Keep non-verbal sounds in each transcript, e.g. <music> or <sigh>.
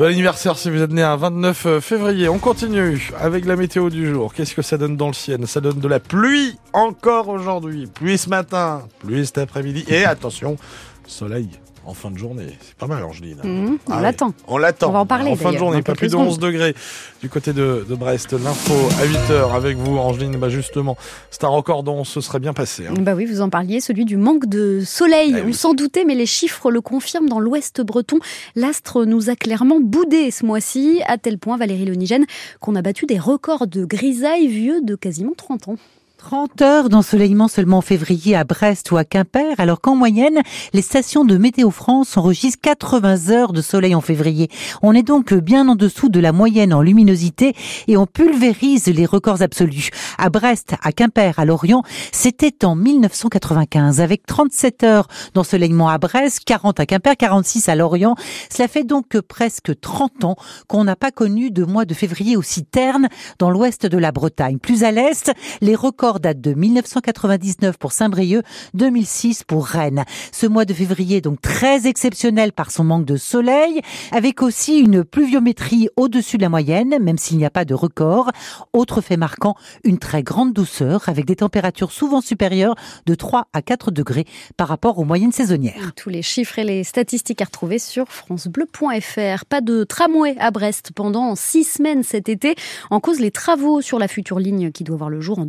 Bon anniversaire si vous êtes né un 29 euh, février. On continue avec la météo du jour. Qu'est-ce que ça donne dans le ciel? Ça donne de la pluie encore aujourd'hui. Pluie ce matin, pluie cet après-midi. Et attention, soleil en fin de journée. C'est pas mal, Angeline. Mmh, on Ah l'attend. On l'attend. On va en parler, En fin de journée, pas plus de 11 degrés du côté de, de Brest. L'info à 8h avec vous, Angeline. Bah justement, c'est un record dont ce serait bien passé. hein. Bah oui, vous en parliez, celui du manque de soleil. Ah On oui. s'en doutait, mais les chiffres le confirment dans l'ouest breton. L'astre nous a clairement boudé ce mois-ci, à tel point, Valérie Lonigène, qu'on a battu des records de grisaille vieux de quasiment 30 ans. 30 heures d'ensoleillement seulement en février à Brest ou à Quimper, alors qu'en moyenne, les stations de Météo France enregistrent 80 heures de soleil en février. On est donc bien en dessous de la moyenne en luminosité et on pulvérise les records absolus. À Brest, à Quimper, à Lorient, c'était en 1995 avec 37 heures d'ensoleillement à Brest, 40 à Quimper, 46 à Lorient. Cela fait donc presque 30 ans qu'on n'a pas connu de mois de février aussi terne dans l'ouest de la Bretagne. Plus à l'est, les records datent de 1999 pour Saint-Brieuc, 2006 pour Rennes. Ce mois de février donc très exceptionnel par son manque de soleil, avec aussi une pluviométrie au-dessus de la moyenne, même s'il n'y a pas de record. Autre fait marquant, une très grande douceur avec des températures souvent supérieures de 3 à 4 degrés par rapport aux moyennes saisonnières. Tous les chiffres et les statistiques à retrouver sur francebleu.fr. Pas de tramway à Brest pendant six semaines cet été. En cause, les travaux sur la future ligne qui doit voir le jour en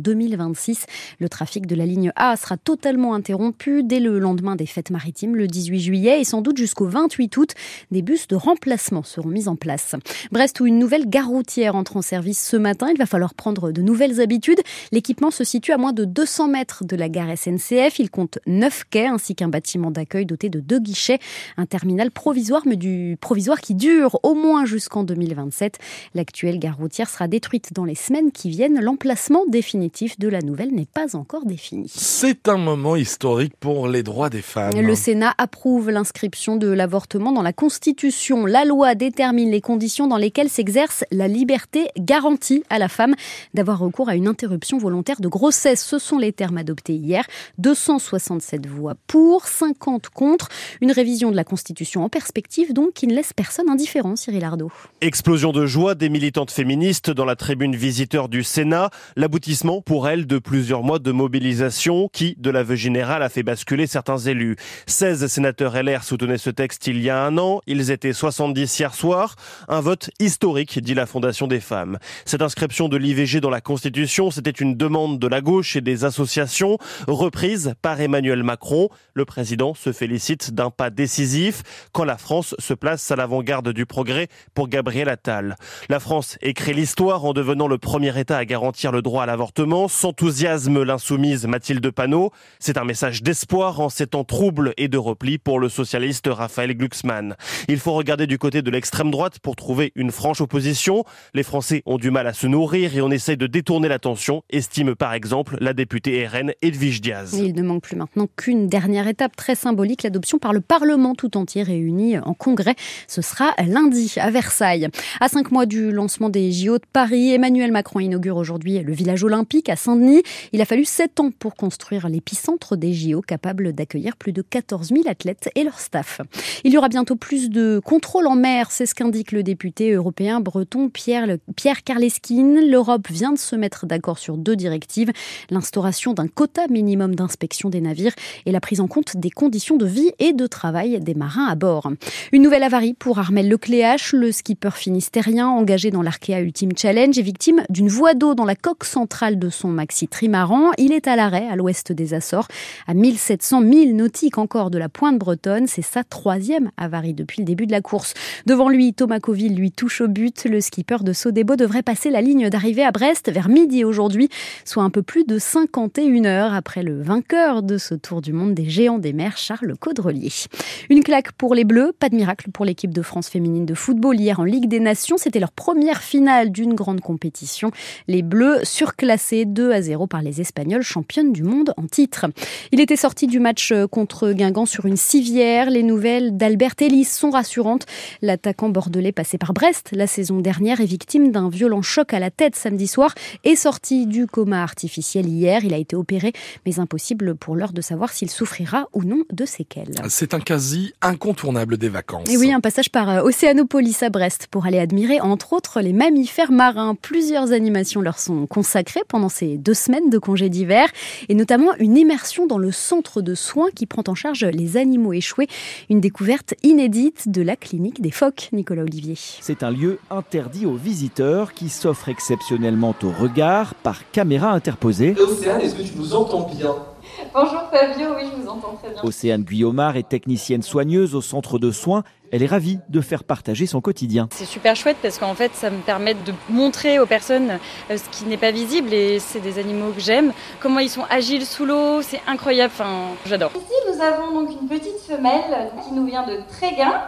2026. Le trafic de la ligne A sera totalement interrompu dès le lendemain des fêtes maritimes, le 18 juillet, et sans doute jusqu'au 28 août. Des bus de remplacement seront mis en place. Brest, où une nouvelle gare routière entre en service ce matin, il va falloir prendre de nouvelles habitudes. L'équipement se situe à moins de 200 mètres de la gare SNCF. Il compte 9 quais ainsi qu'un bâtiment d'accueil doté de deux guichets. Un terminal provisoire, mais du provisoire qui dure au moins jusqu'en 2027. L'actuelle gare routière sera détruite dans les semaines qui viennent. L'emplacement définitif de la nouvelle n'est pas encore défini. C'est un moment historique pour les droits des femmes. Le Sénat approuve l'inscription de l'avortement dans la Constitution. La loi détermine les conditions dans lesquelles s'exerce la liberté garantie à la femme d'avoir recours à une interruption volontaire de grossesse. Ce sont les termes adoptés hier. 267 voix pour, 50 contre. Une révision de la Constitution en perspective, donc, qui ne laisse personne indifférent, Cyril Ardo. Explosion de joie des militantes féministes dans la tribune visiteur du Sénat. L'aboutissement pour elles de plusieurs mois de mobilisation qui, de l'aveu général, a fait basculer certains élus. 16 sénateurs LR soutenaient ce texte il y a un an. Ils étaient 70 hier soir. Un vote historique, dit la Fondation des femmes. Cette inscription de l'IVG dans la Constitution, c'était une demande de la gauche et des associations, reprise par Emmanuel Macron. Le président se félicite d'un pas décisif quand la France se place à l'avant-garde du progrès pour Gabriel Attal. La France écrit l'histoire en devenant le premier État à garantir le droit à l'avortement. S'enthousiasme l'insoumise Mathilde Panot. C'est un message d'espoir en ces temps troubles et de repli pour le socialiste Raphaël Glucksmann. Il faut regarder du côté de l'extrême droite pour trouver une franche opposition. Les Français ont du mal à se nourrir et on essaye de détourner l'attention, estime par exemple la députée RN Edwige Diaz. Il ne manque plus maintenant qu'une dernière étape très symbolique, l'adoption par le Parlement tout entier réuni en congrès. Ce sera lundi à Versailles. À cinq mois du lancement des JO de Paris, Emmanuel Macron inaugure aujourd'hui le village olympique à Saint-Denis. Il a fallu sept ans pour construire l'épicentre des JO capable d'accueillir plus de 14 000 athlètes et leur staff. Il y aura bientôt plus de contrôle en mer, c'est ce qu'indique le député européen breton Pierre, Pierre Karleskin. L'Europe vient de se mettre d'accord sur deux directives, l'instauration d'un quota minimum d'inspection des navires et la prise en compte des conditions de vie et de travail des marins à bord. Une nouvelle avarie pour Armel Lecléache, le skipper finistérien engagé dans l'Arkea Ultimate Challenge est victime d'une voie d'eau dans la coque centrale de son maxi trimaran. Il est à l'arrêt à l'ouest des Açores, à 1700 milles nautiques encore de la pointe bretonne. C'est sa troisième avarie depuis le début de la course. Devant lui, Thomas Coville lui touche au but. Le skipper de Sodebo devrait passer la ligne d'arrivée à Brest vers midi aujourd'hui, soit un peu plus de 51 heures après le vainqueur de ce Tour du monde des géants des mers, Charles Caudrelier. Une claque pour les Bleus, pas de miracle pour l'équipe de France féminine de football hier en Ligue des Nations. C'était leur première finale d'une grande compétition. Les Bleus surclassés 2 à 0 par les Espagnols, championnes du monde en titre. Il était sorti du match contre Guingamp sur une civière. Les nouvelles d'Albert Ellis sont rassurantes. L'attaquant bordelais passé par Brest la saison dernière est victime d'un violent choc à la tête samedi soir et sorti du coma artificiel hier. Il a été opéré, mais impossible pour l'heure de savoir s'il souffrira ou non de séquelles. C'est un quasi incontournable des vacances. Et oui, un passage par euh, Océanopolis à Brest pour aller admirer entre autres les mammifères marins. Plusieurs animations leur sont consacrées pendant ces deux semaines de congé d'hiver et notamment une immersion dans le centre de soins qui prend en charge les animaux échoués. Une découverte inédite de la clinique des phoques, Nicolas Olivier. C'est un lieu interdit aux visiteurs qui s'offre exceptionnellement au regard par caméra interposée. Océane, est-ce que tu nous entends bien? <laughs> Bonjour Fabio, oui, je vous entends très bien. Océane Guillaumard est technicienne soigneuse au centre de soins. Elle est ravie de faire partager son quotidien. C'est super chouette parce qu'en fait, ça me permet de montrer aux personnes euh, ce qui n'est pas visible et c'est des animaux que j'aime. Comment ils sont agiles sous l'eau, c'est incroyable. Enfin, j'adore. Ici, nous avons donc une petite femelle qui nous vient de Tréguin.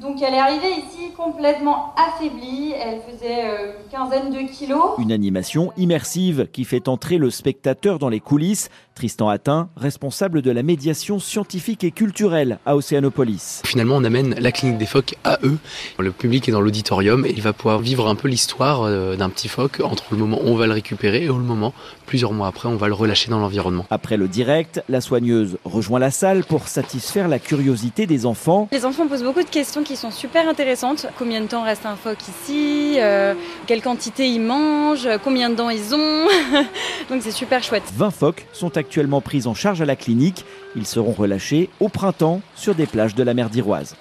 Donc elle est arrivée ici complètement affaiblie, elle faisait euh, une quinzaine de kilos. Une animation immersive qui fait entrer le spectateur dans les coulisses. Tristan Attin, responsable de la médiation scientifique et culturelle à Océanopolis. Finalement, on amène la clinique des phoques à eux. Le public est dans l'auditorium et il va pouvoir vivre un peu l'histoire euh, d'un petit phoque entre le moment où on va le récupérer et le moment, plusieurs mois après, on va le relâcher dans l'environnement. Après le direct, la soigneuse rejoint la salle pour satisfaire la curiosité des enfants. Les enfants posent beaucoup de questions qui sont super intéressantes. Combien de temps reste un phoque ici euh, Quelle quantité ils mangent Combien de dents ils ont <laughs> Donc c'est super chouette. 20 phoques sont actuellement pris en charge à la clinique. Ils seront relâchés au printemps sur des plages de la mer d'Iroise.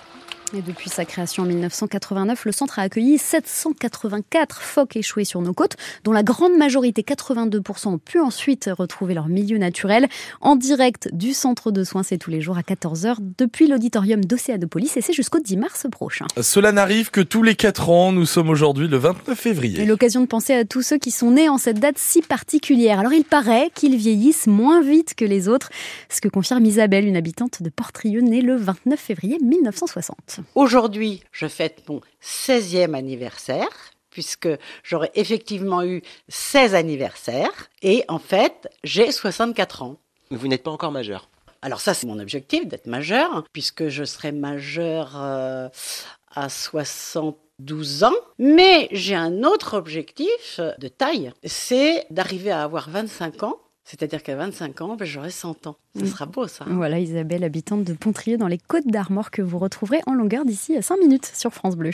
Et depuis sa création en 1989, le centre a accueilli 784 phoques échoués sur nos côtes, dont la grande majorité, 82%, ont pu ensuite retrouver leur milieu naturel. En direct du centre de soins, c'est tous les jours à 14h depuis l'auditorium d'Océanopolis et c'est jusqu'au 10 mars prochain. Cela n'arrive que tous les 4 ans. Nous sommes aujourd'hui le 29 février. Et l'occasion de penser à tous ceux qui sont nés en cette date si particulière. Alors il paraît qu'ils vieillissent moins vite que les autres, ce que confirme Isabelle, une habitante de Portrieux, née le 29 février 1960. Aujourd'hui, je fête mon 16e anniversaire puisque j'aurais effectivement eu 16 anniversaires et en fait, j'ai 64 ans. Vous n'êtes pas encore majeur. Alors ça, c'est mon objectif d'être majeur puisque je serai majeur euh, à 72 ans. Mais j'ai un autre objectif de taille, c'est d'arriver à avoir 25 ans c'est-à-dire qu'à 25 ans, ben, j'aurai 100 ans. Ça sera beau, ça. Voilà, Isabelle, habitante de Pontrier dans les Côtes d'Armor, que vous retrouverez en longueur d'ici à 5 minutes sur France Bleu.